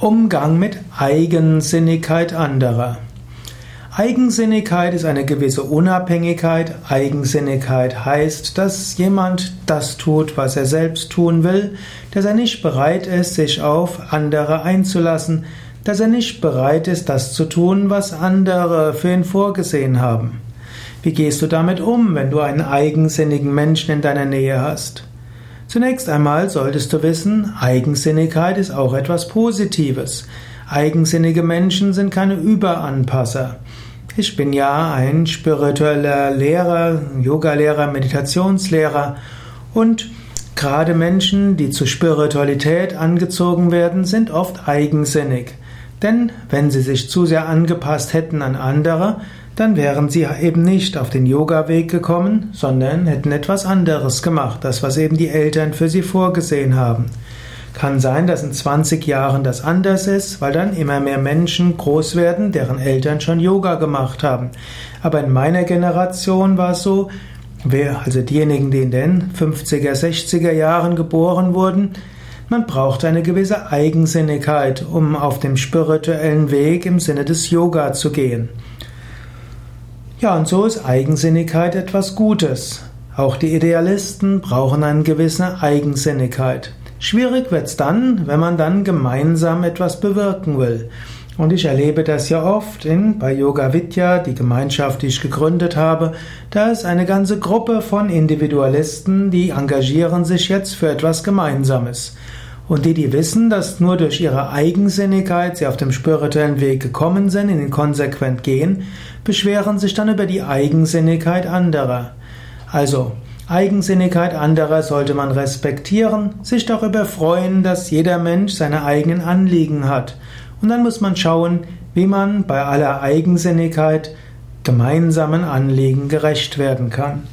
Umgang mit Eigensinnigkeit anderer. Eigensinnigkeit ist eine gewisse Unabhängigkeit. Eigensinnigkeit heißt, dass jemand das tut, was er selbst tun will, dass er nicht bereit ist, sich auf andere einzulassen, dass er nicht bereit ist, das zu tun, was andere für ihn vorgesehen haben. Wie gehst du damit um, wenn du einen eigensinnigen Menschen in deiner Nähe hast? Zunächst einmal solltest du wissen, Eigensinnigkeit ist auch etwas Positives. Eigensinnige Menschen sind keine Überanpasser. Ich bin ja ein spiritueller Lehrer, Yogalehrer, Meditationslehrer und gerade Menschen, die zur Spiritualität angezogen werden, sind oft eigensinnig. Denn wenn sie sich zu sehr angepasst hätten an andere, dann wären sie eben nicht auf den Yoga-Weg gekommen, sondern hätten etwas anderes gemacht, das, was eben die Eltern für sie vorgesehen haben. Kann sein, dass in 20 Jahren das anders ist, weil dann immer mehr Menschen groß werden, deren Eltern schon Yoga gemacht haben. Aber in meiner Generation war es so, also diejenigen, die in den 50er, 60er Jahren geboren wurden, man braucht eine gewisse Eigensinnigkeit, um auf dem spirituellen Weg im Sinne des Yoga zu gehen. Ja, und so ist Eigensinnigkeit etwas Gutes. Auch die Idealisten brauchen eine gewisse Eigensinnigkeit. Schwierig wird's dann, wenn man dann gemeinsam etwas bewirken will. Und ich erlebe das ja oft in, bei Yoga Vidya, die Gemeinschaft, die ich gegründet habe. Da ist eine ganze Gruppe von Individualisten, die engagieren sich jetzt für etwas Gemeinsames. Und die, die wissen, dass nur durch ihre Eigensinnigkeit sie auf dem spirituellen Weg gekommen sind, in den konsequent gehen, beschweren sich dann über die Eigensinnigkeit anderer. Also, Eigensinnigkeit anderer sollte man respektieren, sich darüber freuen, dass jeder Mensch seine eigenen Anliegen hat. Und dann muss man schauen, wie man bei aller Eigensinnigkeit gemeinsamen Anliegen gerecht werden kann.